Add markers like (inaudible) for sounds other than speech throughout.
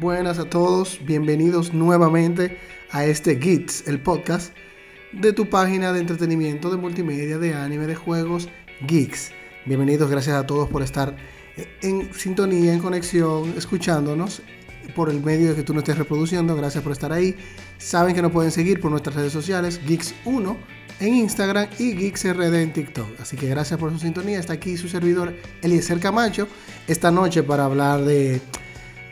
Buenas a todos, bienvenidos nuevamente a este Gits, el podcast de tu página de entretenimiento, de multimedia, de anime, de juegos, Geeks. Bienvenidos, gracias a todos por estar en sintonía, en conexión, escuchándonos por el medio de que tú nos estés reproduciendo. Gracias por estar ahí. Saben que nos pueden seguir por nuestras redes sociales, Geeks1 en Instagram y GeeksRD en TikTok. Así que gracias por su sintonía. Está aquí su servidor Eliezer Camacho esta noche para hablar de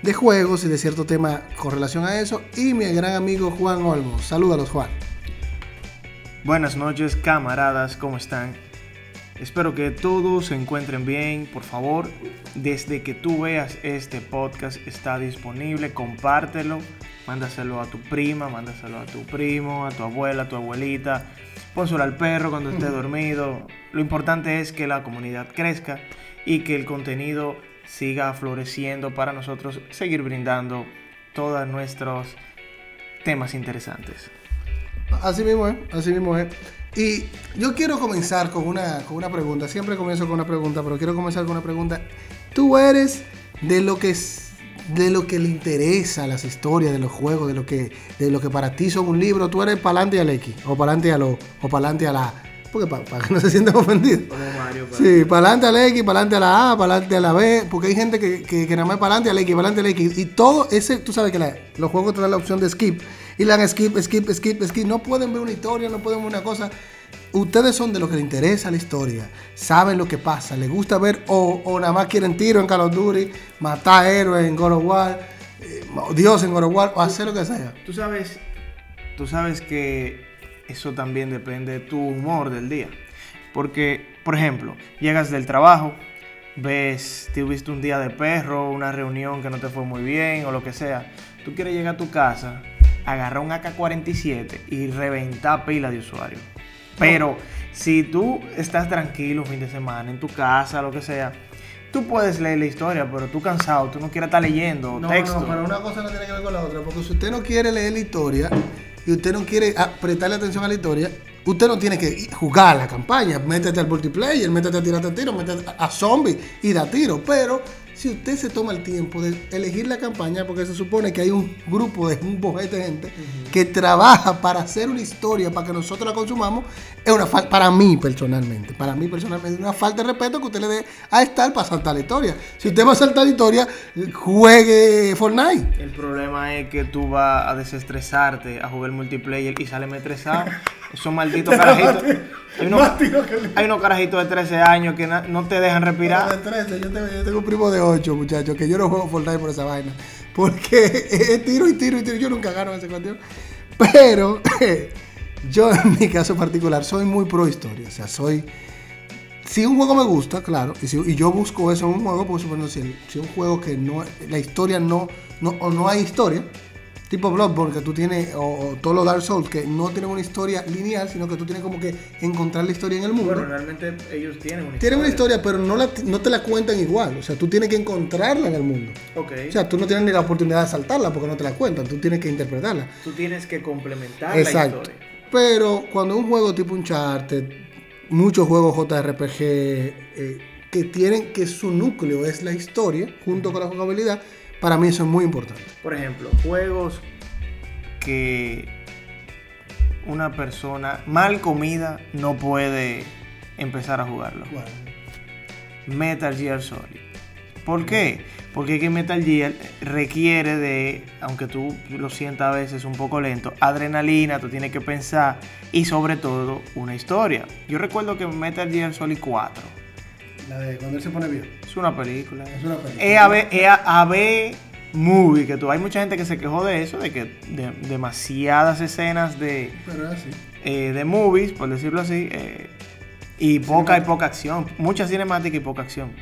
de juegos y de cierto tema con relación a eso. Y mi gran amigo Juan Olmos. Salúdalos, Juan. Buenas noches, camaradas, ¿cómo están? Espero que todos se encuentren bien. Por favor, desde que tú veas este podcast está disponible, compártelo, mándaselo a tu prima, mándaselo a tu primo, a tu abuela, a tu abuelita, pónselo al perro cuando esté dormido. Lo importante es que la comunidad crezca y que el contenido siga floreciendo para nosotros seguir brindando todos nuestros temas interesantes. Así mismo es, así mismo es. Y yo quiero comenzar con una, con una pregunta. Siempre comienzo con una pregunta, pero quiero comenzar con una pregunta. Tú eres de lo que de lo que le interesa las historias de los juegos, de lo que de lo que para ti son un libro, tú eres para adelante al X o para adelante a lo o para adelante a la porque para, que no se sientan ofendidos. Como Mario. Sí, para adelante al X, para adelante a la A, para adelante a la B, porque hay gente que, que, nada más para adelante al X, para adelante al X. Y todo ese, tú sabes que los juegos te dan la opción de skip. Y le dan skip, skip, skip, skip. No pueden ver una historia, no pueden ver una cosa. Ustedes son de los que les interesa la historia, saben lo que pasa, les gusta ver o, nada más quieren tiro en Call of Duty, matar héroes en God of War, eh, Dios en God of War, o hacer lo que sea. Tú sabes, tú sabes que eso también depende de tu humor del día. Porque, por ejemplo, llegas del trabajo, ves, tuviste un día de perro, una reunión que no te fue muy bien o lo que sea. Tú quieres llegar a tu casa, agarrar un AK-47 y reventar pila de usuario. Pero si tú estás tranquilo un fin de semana en tu casa, lo que sea, tú puedes leer la historia, pero tú cansado, tú no quieres estar leyendo no, texto. No, pero una cosa no tiene que ver con la otra, porque si usted no quiere leer la historia, y usted no quiere prestarle atención a la historia, usted no tiene que jugar la campaña. Métete al multiplayer, métete a tirarte a tiro, métete a zombies y da tiro. Pero si usted se toma el tiempo de elegir la campaña, porque se supone que hay un grupo de un bojete de gente que trabaja para hacer una historia para que nosotros la consumamos, es una falta, para mí personalmente, para mí personalmente, es una falta de respeto que usted le dé a estar para saltar la historia. Si usted va a saltar la historia, juegue Fortnite. El problema es que tú vas a desestresarte, a jugar multiplayer y sale estresado. (laughs) Esos malditos carajitos. Hay unos, carajitos de 13 años que no te dejan respirar. de 13, yo tengo, un primo de 8, muchachos, que yo no juego Fortnite por esa vaina. Porque (laughs) es tiro y tiro y tiro. Yo nunca gano ese cuestión. Pero (laughs) yo, en mi caso particular, soy muy pro historia. O sea, soy. Si un juego me gusta, claro, y, si, y yo busco eso en un juego, pues suponer, si, si un juego que no, la historia no, no, o no hay historia, tipo Bloodborne, que tú tienes, o, todos los Dark Souls, que no tienen una historia lineal, sino que tú tienes como que encontrar la historia en el mundo. Bueno, realmente ellos tienen una historia. Tienen una historia, pero no, la, no te la cuentan igual. O sea, tú tienes que encontrarla en el mundo. Ok. O sea, tú no tienes ni la oportunidad de saltarla porque no te la cuentan, tú tienes que interpretarla. Tú tienes que complementar Exacto. la historia. Pero cuando un juego tipo Uncharted, muchos juegos JRPG, eh, que tienen que su núcleo es la historia, junto con la jugabilidad, para mí eso es muy importante. Por ejemplo, juegos que una persona mal comida no puede empezar a jugarlo. Metal Gear Solid. ¿Por qué? Porque que Metal Gear requiere de, aunque tú lo sientas a veces un poco lento, adrenalina, tú tienes que pensar y sobre todo una historia. Yo recuerdo que Metal Gear Solid 4 la de cuando él se pone viejo. Es una película. Es una película. Es AB, movie, que tú, hay mucha gente que se quejó de eso, de que de, demasiadas escenas de, Pero así. Eh, de movies, por decirlo así, eh, y poca y poca acción. Mucha cinemática y poca acción.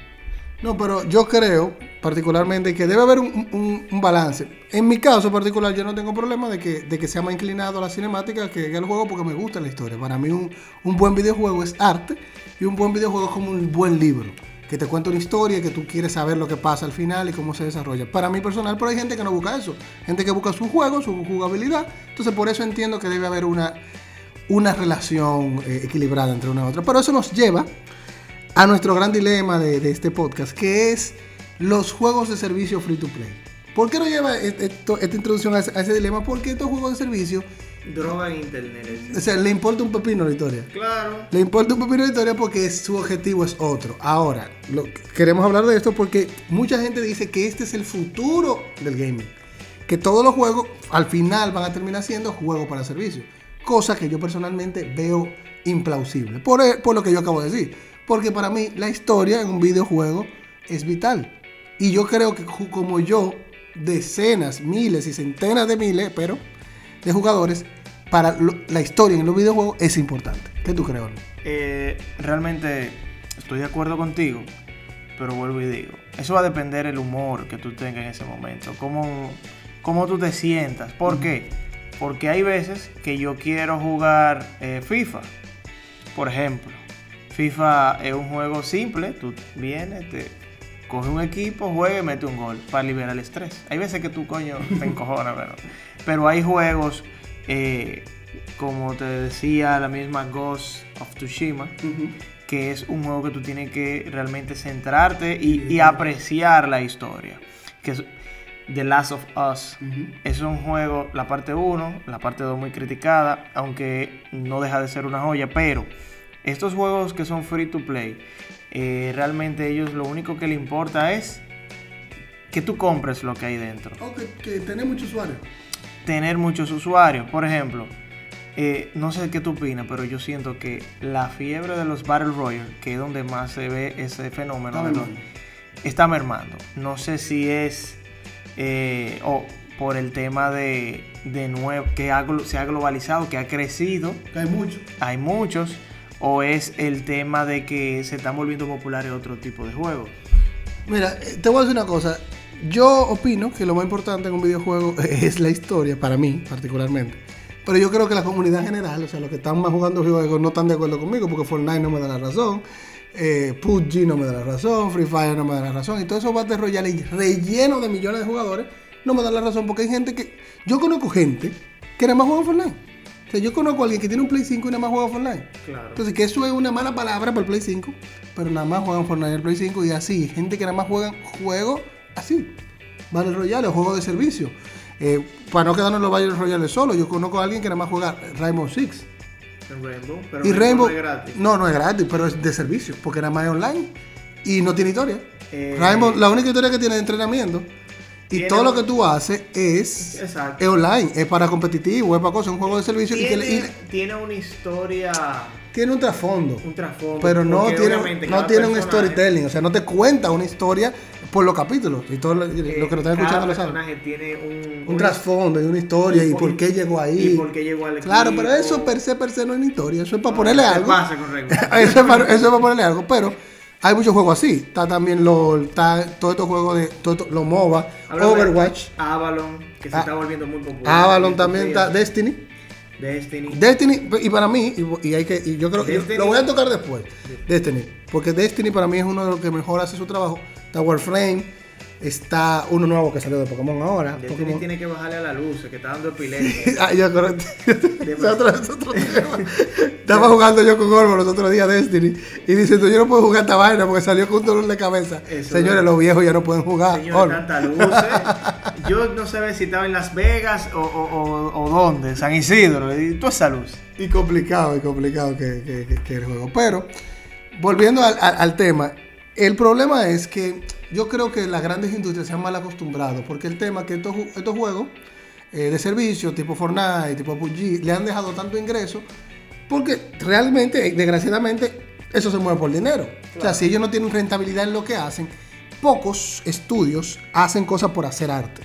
No, pero yo creo particularmente que debe haber un, balance. En mi caso particular, yo no tengo problema de que, de que sea más inclinado a la cinemática que, el juego porque me gusta la historia. Para mí un, un buen videojuego es arte y un buen videojuego es como un buen libro que te cuenta una historia, que tú quieres saber lo que pasa al final y cómo se desarrolla. Para mí personal, pero hay gente que no busca eso. Gente que busca su juego, su jugabilidad. Entonces por eso entiendo que debe haber una, una relación eh, equilibrada entre una y otra. Pero eso nos lleva a nuestro gran dilema de, este podcast, que es los juegos de servicio free to play. ¿Por qué nos lleva e- esta introducción a ese dilema? Porque estos juegos de servicio, Droga en internet. o sea, le importa un pepino la historia. Claro. Le importa un pepino la historia porque su objetivo es otro. Ahora, lo- queremos hablar de esto porque mucha gente dice que este es el futuro del gaming. Que todos los juegos al final van a terminar siendo juegos para servicio. Cosa que yo personalmente veo implausible. Por, e- por lo que yo acabo de decir. Porque para mí la historia en un videojuego es vital. Y yo creo que como yo, decenas, miles y centenas de miles, pero de jugadores, para lo- la historia en los videojuegos es importante. ¿Qué tú crees? Orlando? Eh, realmente estoy de acuerdo contigo, pero vuelvo y digo, eso va a depender el humor que tú tengas en ese momento, cómo, cómo tú te sientas. ¿Por qué? Porque hay veces que yo quiero jugar eh, FIFA, por ejemplo. FIFA es un juego simple, tú vienes, te coges un equipo, juegas y metes un gol para liberar el estrés. Hay veces que tú, coño, te encojonas, pero, pero hay juegos, eh, como te decía, la misma Ghost of Tsushima, que es un juego que tú tienes que realmente centrarte y, y apreciar la historia. Que es The Last of Us. Es un juego, la parte 1, la parte 2 muy criticada, aunque no deja de ser una joya, pero estos juegos que son free to play, eh, realmente ellos lo único que le importa es que tú compres lo que hay dentro. Oh, que, que tiene muchos usuarios. Tener muchos usuarios, por ejemplo, eh, no sé qué tú opinas, pero yo siento que la fiebre de los Battle Royale, que es donde más se ve ese fenómeno, Está los- mermando. está mermando. No sé si es eh, o por el tema de, de nuevo, que ha se ha globalizado, que ha crecido, Que hay muchos. hay muchos, o es el tema de que se están volviendo populares otro tipo de juegos. Mira, eh, te voy a decir una cosa. Yo opino que lo más importante en un videojuego (laughs) es la historia, para mí particularmente. Pero yo creo que la comunidad en general, o sea, los que están más jugando juegos no están de acuerdo conmigo porque Fortnite no me da la razón, eh, PUBG no me da la razón, Free Fire no me da la razón, y todo eso Battle Royale relleno de millones de jugadores no me da la razón porque hay gente que... Yo conozco gente que nada más juega Fortnite. Sea, yo conozco a alguien que tiene un Play 5 y nada más juega Fortnite. Claro. Entonces, que eso es una mala palabra para el Play 5, pero nada más juegan Fortnite en el Play 5 y así. Gente que nada más juegan juegos así. Battle Royale o juegos de servicio. Eh, para no quedarnos en los Battle Royale solo, yo conozco a alguien que nada más juega Rainbow Six. Rainbow, pero y Rainbow. es gratis. No, no es gratis, pero es de servicio, porque nada más es online y no tiene historia. Eh, Rainbow, la única historia que tiene es entrenamiento. Y todo lo que tú haces es, Exacto. es online, es para competitivo, es para cosas, es un juego de servicio y, que, Tiene, y tiene una historia, tiene un trasfondo. un trasfondo. Pero no tiene, no tiene un storytelling, o sea, no te cuenta una historia por los capítulos. Y todo lo, lo que lo están escuchando lo saben. personaje tiene un, Un trasfondo y una historia y, por- por qué llegó ahí. y por qué llegó al Claro, equipo. pero eso per se, per se no es una historia, eso es para ponerle ¿Qué algo. pasa (laughs) eso, es para, eso es para ponerle algo, pero hay muchos juegos así. Está también LOL, está todos estos juegos de todo esto- los MOBA, Overwatch, Avalon, que se Ah, está volviendo muy popular. Avalon también está, Destiny. Destiny. Destiny. Y para mí, y, y hay que, y yo creo que lo voy a tocar después, Destiny, porque Destiny para mí es uno de los que mejor hace su trabajo. Está Warframe, está uno nuevo que salió de Pokémon ahora. Destiny Pokémon- tiene que bajarle a la luz, que está dando epilepsia. (laughs) Ah, yo es (laughs) (laughs) otro, otro tema. Estaba jugando yo con Gorgo los otros días Destiny y diciendo yo no puedo jugar esta vaina porque salió con un dolor de cabeza. Eso Señores, es. los viejos ya no pueden jugar. Señor, Gorgo. tanta luz. ¿eh? Yo no sabía si estaba en Las Vegas o, o, o, o dónde, San Isidro, y toda esa luz. Y complicado, y complicado que, que- que- que el juego. Pero, volviendo al, al- al tema, el problema es que yo creo que las grandes industrias se han mal acostumbrado, porque el tema es que estos, estos juegos eh, de servicio, tipo Fortnite, tipo PUBG, le han dejado tanto ingreso, porque realmente, desgraciadamente, eso se mueve por dinero. O sea, si ellos no tienen rentabilidad en lo que hacen, pocos estudios hacen cosas por hacer arte.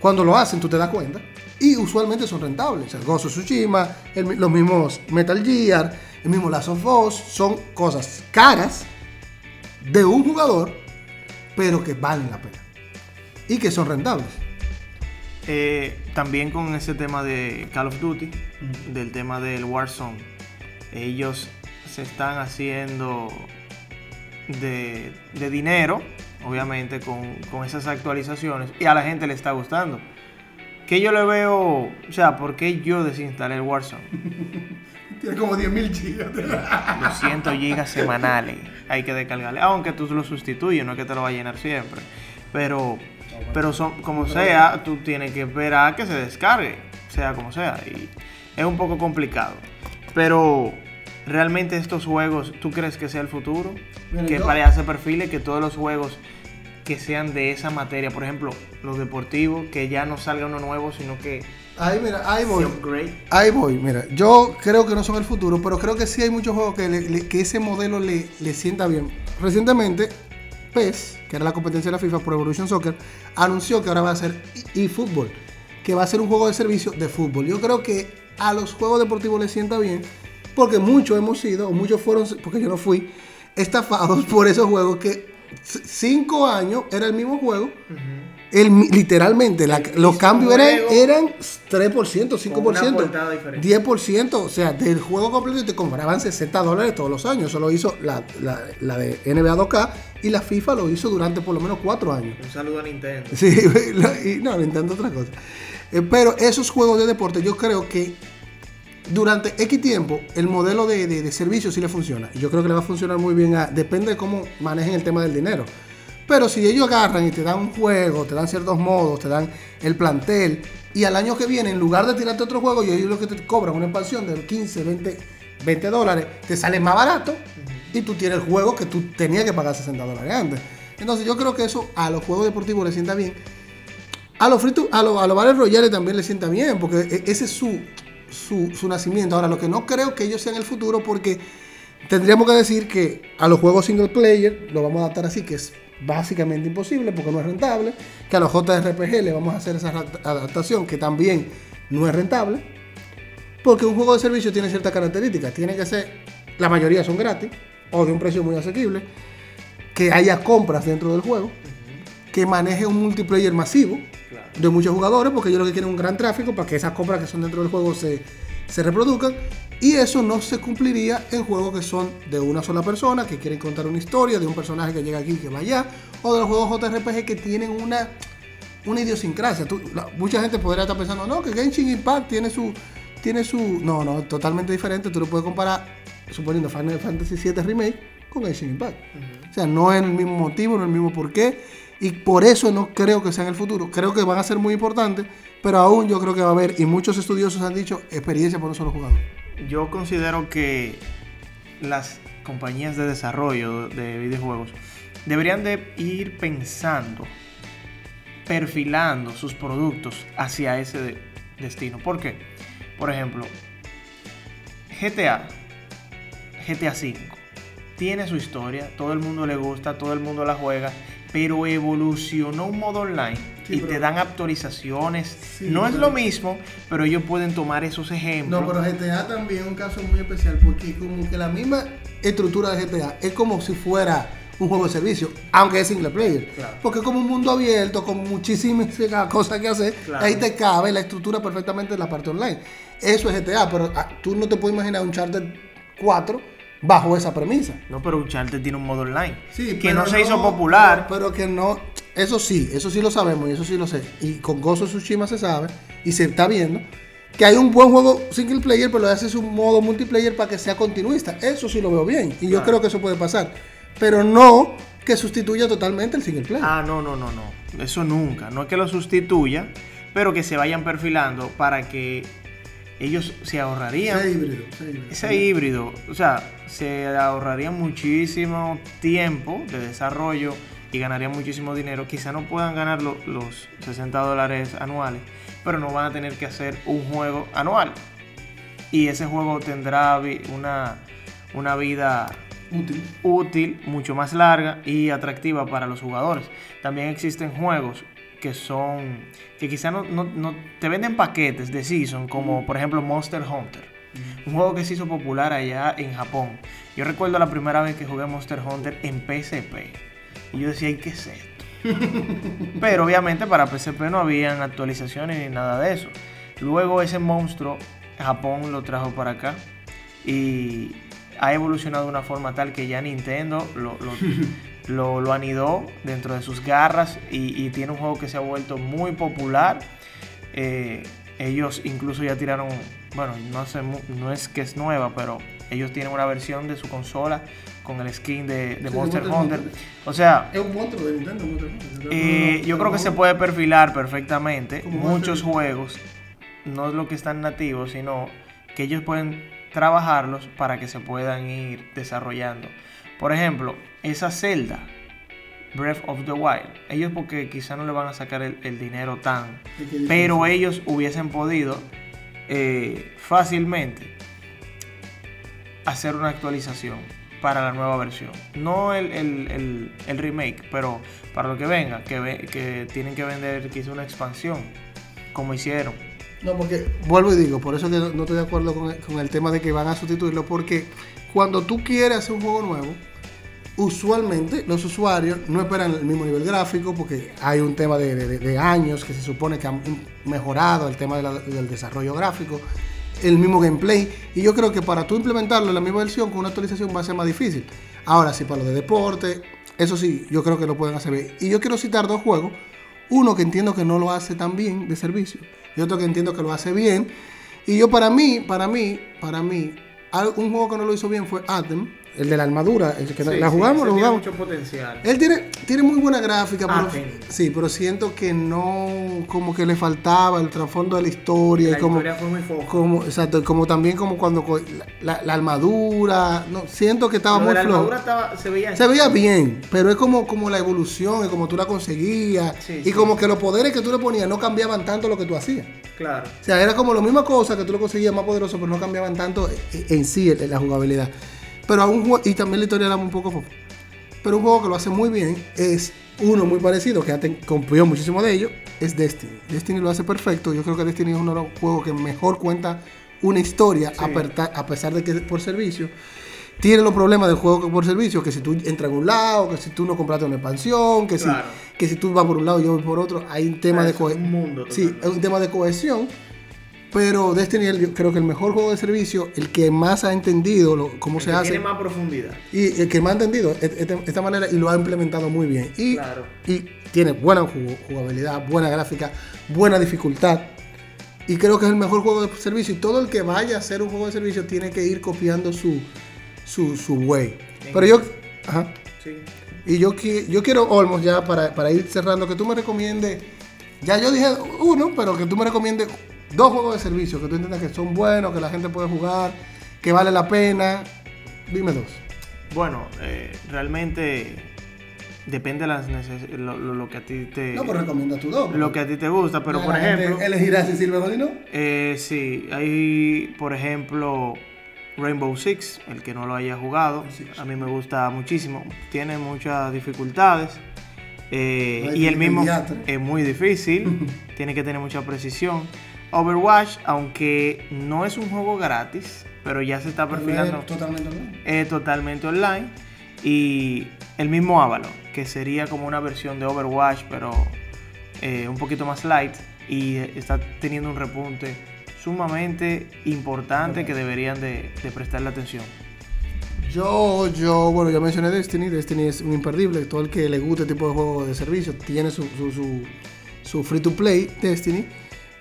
Cuando lo hacen, tú te das cuenta. Y usualmente son rentables. El of Tsushima, el los mismos Metal Gear, el mismo Last of Us, son cosas caras de un jugador, pero que valen la pena. Y que son rentables. Eh, también con ese tema de Call of Duty, del tema del Warzone, ellos se están haciendo de, de dinero, obviamente, con, con esas actualizaciones, y a la gente le está gustando. Que yo le veo, o sea, ¿por qué yo desinstalé el Warzone? (laughs) Tiene como 10.000 gigas. 200 gigas (laughs) semanales hay que descargarle. Aunque tú lo sustituyes, no es que te lo va a llenar siempre. Pero, pero son, como sea, tú tienes que esperar a que se descargue, sea como sea. Y es un poco complicado. Pero realmente estos juegos, ¿tú crees que sea el futuro? Mira, que yo- para hacer perfiles, que todos los juegos que sean de esa materia, por ejemplo, los deportivos, que ya no salga uno nuevo, sino que Ahí, mira, ahí voy. Ahí voy, mira, yo creo que no son el futuro, pero creo que sí hay muchos juegos que, le- le- que ese modelo le, le sienta bien. Recientemente, PES, que era la competencia de la FIFA por Evolution Soccer, anunció que ahora va a ser eFootball, que va a ser un juego de servicio de fútbol. Yo creo que a los juegos deportivos les sienta bien, porque muchos hemos sido, o muchos fueron, porque yo no fui, estafados (laughs) por esos juegos que cinco años era el mismo juego. El, literalmente, la- los cambios eran, eran 3%, 5%, Con una portada diferente. 10%, o sea, del juego completo te compraban 60 dólares todos los años. Eso lo hizo la, la- la de NBA 2K y la FIFA lo hizo durante por lo menos 4 años. Un saludo a Nintendo. Sí, (laughs) y no, Nintendo otra cosa. Eh, pero esos juegos de deporte, yo creo que durante X tiempo el modelo de, de- servicio sí le funciona. Y yo creo que le va a funcionar muy bien. depende de cómo manejen el tema del dinero. Pero si ellos agarran y te dan un juego, te dan ciertos modos, te dan el plantel, y al año que viene, en lugar de tirarte otro juego, y ellos lo que te cobran una expansión de 15, 20, 20 dólares, te sale más barato y tú tienes el juego que tú tenías que pagar 60 dólares antes. Entonces yo creo que eso a los juegos deportivos les sienta bien. A los free a los, a los Battle Royale también les sienta bien, porque e- ese es su, su, nacimiento. Ahora, lo que no creo que ellos sean el futuro, porque tendríamos que decir que a los juegos single player lo vamos a adaptar así, que es básicamente imposible porque no es rentable. Que a los JRPG le vamos a hacer esa adap- adaptación, que también no es rentable. Porque un juego de servicio tiene ciertas características. Tiene que ser, la mayoría son gratis o de un precio muy asequible. Que haya compras dentro del juego. Que maneje un multiplayer masivo Claro. de muchos jugadores, porque ellos lo que quieren es un gran tráfico para que esas compras que son dentro del juego se, se reproduzcan. Y eso no se cumpliría en juegos que son de una sola persona, que quieren contar una historia, de un personaje que llega aquí y que va allá, o de los juegos JRPG que tienen una, una idiosincrasia. Tú- la- mucha gente podría estar pensando, no, que Genshin Impact tiene su, tiene su... No, no, totalmente diferente. Tú lo puedes comparar, suponiendo Final Fantasy VII Remake, con Genshin Impact. O sea, no es el mismo motivo, no es el mismo porqué. Y por eso no creo que sea en el futuro. Creo que van a ser muy importantes, pero aún yo creo que va a haber, y muchos estudiosos han dicho, experiencia por un solo jugador. Yo considero que las compañías de desarrollo de videojuegos deberían de ir pensando, perfilando sus productos hacia ese de- destino. ¿Por qué? Por ejemplo, GTA, GTA V, tiene su historia, todo el mundo le gusta, todo el mundo la juega, pero evolucionó un modo online Sí, y pero- te dan actualizaciones. Sí, no es lo mismo, pero ellos pueden tomar esos ejemplos. No, pero GTA también es un caso muy especial porque como que la misma estructura de GTA es como si fuera un juego de servicio, aunque es single player. Claro. Porque es como un mundo abierto, con muchísimas (laughs) cosas que hacer, Claro. ahí te cabe la estructura perfectamente de la parte online. Eso es GTA, pero ah, tú no te puedes imaginar un Charter 4 bajo esa premisa. No, pero Uncharted tiene un modo online. Sí, que no se hizo popular. Pero, que no. Eso sí, eso sí lo sabemos y eso sí lo sé. Y con Gozo Tsushima se sabe y se está viendo que hay un buen juego single player, pero le haces un modo multiplayer para que sea continuista. Eso sí lo veo bien y yo Claro. creo que eso puede pasar. Pero no que sustituya totalmente el single player. Ah, no, no, no, no. Eso nunca. No es que lo sustituya, pero que se vayan perfilando para que ellos se ahorrarían. Híbrido, híbrido. Ese híbrido, o sea, se ahorraría muchísimo tiempo de desarrollo y ganarían muchísimo dinero. Quizá no puedan ganar lo- los 60 dólares anuales, pero no van a tener que hacer un juego anual. Y ese juego tendrá una, una vida Útil. útil, mucho más larga y atractiva para los jugadores. También existen juegos que son, que quizá no, no- no- te venden paquetes de season, como por ejemplo Monster Hunter. Un juego que se hizo popular allá en Japón. Yo recuerdo la primera vez que jugué Monster Hunter en PSP. Y yo decía, "¿Y ¿qué es esto? (laughs) Pero obviamente para PSP no habían actualizaciones ni nada de eso. Luego ese monstruo, Japón lo trajo para acá. Y ha evolucionado de una forma tal que ya Nintendo lo, lo, (laughs) lo, anidó dentro de sus garras y, tiene un juego que se ha vuelto muy popular. Eh, ellos incluso ya tiraron, bueno, no, sé, no es que es nueva, pero ellos tienen una versión de su consola con el skin de, Monster, Hunter. O sea, es un monstruo de Nintendo. Eh, yo creo que se puede perfilar perfectamente muchos juegos. No es lo que están nativos, sino que ellos pueden trabajarlos para que se puedan ir desarrollando. Por ejemplo, esa celda, Breath of the Wild, ellos porque quizá no le van a sacar el, dinero tan, pero ellos hubiesen podido eh, fácilmente hacer una actualización para la nueva versión. No el, remake, pero para lo que venga, que, que tienen que vender quizá una expansión, como hicieron. No, porque vuelvo y digo, por eso que no estoy de acuerdo con el, tema de que van a sustituirlo, porque cuando tú quieres hacer un juego nuevo, usualmente los usuarios no esperan el mismo nivel gráfico porque hay un tema de, años que se supone que han mejorado el tema del desarrollo gráfico, el mismo gameplay. Y yo creo que para tú implementarlo en la misma versión con una actualización va a ser más difícil. Ahora sí, para lo de deporte, eso sí, yo creo que lo pueden hacer bien. Y yo quiero citar dos juegos. Uno que entiendo que no lo hace tan bien de servicio y otro que entiendo que lo hace bien. Y yo para mí, para mí, para mí, un juego que no lo hizo bien fue Atem el de la armadura, el que la jugamos, lo jugamos. Tiene mucho potencial. Él tiene, tiene muy buena gráfica, pero, sí, pero siento que no, como que le faltaba el trasfondo de la historia. La como, historia fue muy. Como, exacto, como también como cuando la, armadura, no, siento que estaba muy La armadura estaba, se veía Se veía bien, pero es como, como la evolución, y como tú la conseguías, y como que los poderes que tú le ponías no cambiaban tanto lo que tú hacías. Claro. O sea, era como la misma cosa que tú lo conseguías más poderoso, pero no cambiaban tanto en sí en la jugabilidad. Pero a un juego, y también la historia era un poco Pero un juego que lo hace muy bien es uno muy parecido, que ya copió muchísimo de ellos, es Destiny. Destiny lo hace perfecto. Yo creo que Destiny es uno de los juegos que mejor cuenta una historia, a, pesar de que es por servicio. Tiene los problemas del juego por servicio, que si tú entras en un lado, que si tú no compraste una expansión, que, si, que si tú vas por un lado y yo voy por otro, hay un tema de cohesión. Sí, es un tema de cohesión pero Destiny yo creo que el mejor juego de servicio, el que más ha entendido cómo se hace. Tiene más profundidad. Y el que más ha entendido de esta manera y lo ha implementado muy bien. Y, y tiene buena jugabilidad, buena gráfica, buena dificultad. Y creo que es el mejor juego de servicio. Y todo el que vaya a hacer un juego de servicio tiene que ir copiando su, su, su way. Pero yo. Ajá. Sí. Y yo, yo quiero, Olmos, ya para, para ir cerrando, que tú me recomiendes. Ya yo dije uno, pero que tú me recomiendes dos juegos de servicio que tú entiendas que son buenos, que la gente puede jugar, que vale la pena. Dime dos. Bueno, eh, realmente depende de las lo, lo, que a ti te. No, pero recomienda tu dos. Lo que a ti te gusta, pero por ejemplo. ¿Elegirás si sirve o no? Eh, sí, hay, por ejemplo, Rainbow Six, el que no lo haya jugado. A mí me gusta muchísimo. Tiene muchas dificultades. Eh, y el mismo es muy difícil. (laughs) tiene que tener mucha precisión. Overwatch, aunque no es un juego gratis, pero ya se está perfilando. totalmente online. Es totalmente online. Y el mismo Avalon, que sería como una versión de Overwatch, pero eh, un poquito más light. Y está teniendo un repunte sumamente importante que deberían de, prestarle atención. Yo, yo, bueno, ya mencioné Destiny. Destiny es un imperdible. Todo el que le guste este tipo de juego de servicio tiene su, su, su, free to play Destiny.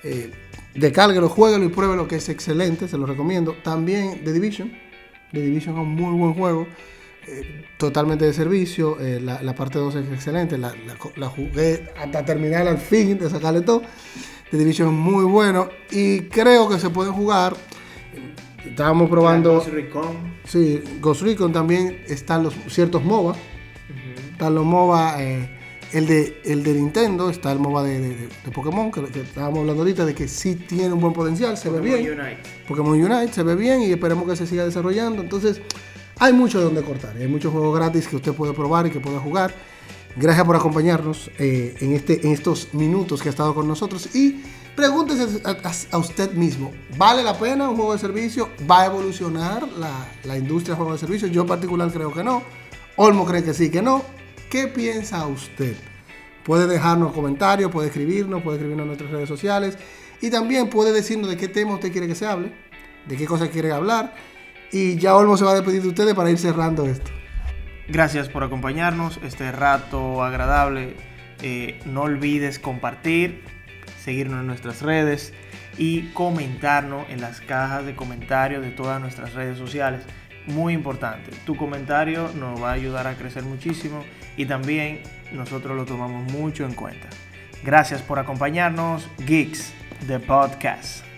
Eh, Descárguelo, jueguelo y pruébelo que es excelente, se lo recomiendo. También The Division. The Division es un muy buen juego. Eh, totalmente de servicio. Eh, la, parte 2 es excelente. La, jugué hasta terminar al fin de sacarle todo. The Division es muy bueno. Y creo que se puede jugar. Estábamos probando. Ghost Recon. Sí, Ghost Recon también están los ciertos MOBA. Están los MOBA. Eh, el de, el de Nintendo, está el MOBA de, Pokémon, que, estábamos hablando ahorita, de que sí tiene un buen potencial, se ve bien. Unite. Pokémon Unite se ve bien y esperemos que se siga desarrollando. Entonces, hay mucho de donde cortar. Hay muchos juegos gratis que usted puede probar y que puede jugar. Gracias por acompañarnos eh, en, este, en estos minutos que ha estado con nosotros. Y pregúntese a, usted mismo, ¿vale la pena un juego de servicio? ¿Va a evolucionar la, la industria de juegos de servicio? Yo en particular creo que no. Olmo cree que sí, que no. ¿Qué piensa usted? Puede dejarnos comentarios, puede escribirnos, puede escribirnos en nuestras redes sociales y también puede decirnos de qué tema usted quiere que se hable, de qué cosas quiere hablar Y ya Olmo se va a despedir de ustedes para ir cerrando esto. Gracias por acompañarnos este rato agradable. Eh, no olvides compartir, seguirnos en nuestras redes y comentarnos en las cajas de comentarios de todas nuestras redes sociales. Muy importante, tu comentario nos va a ayudar a crecer muchísimo y también nosotros lo tomamos mucho en cuenta. Gracias por acompañarnos, Geeks, de podcast.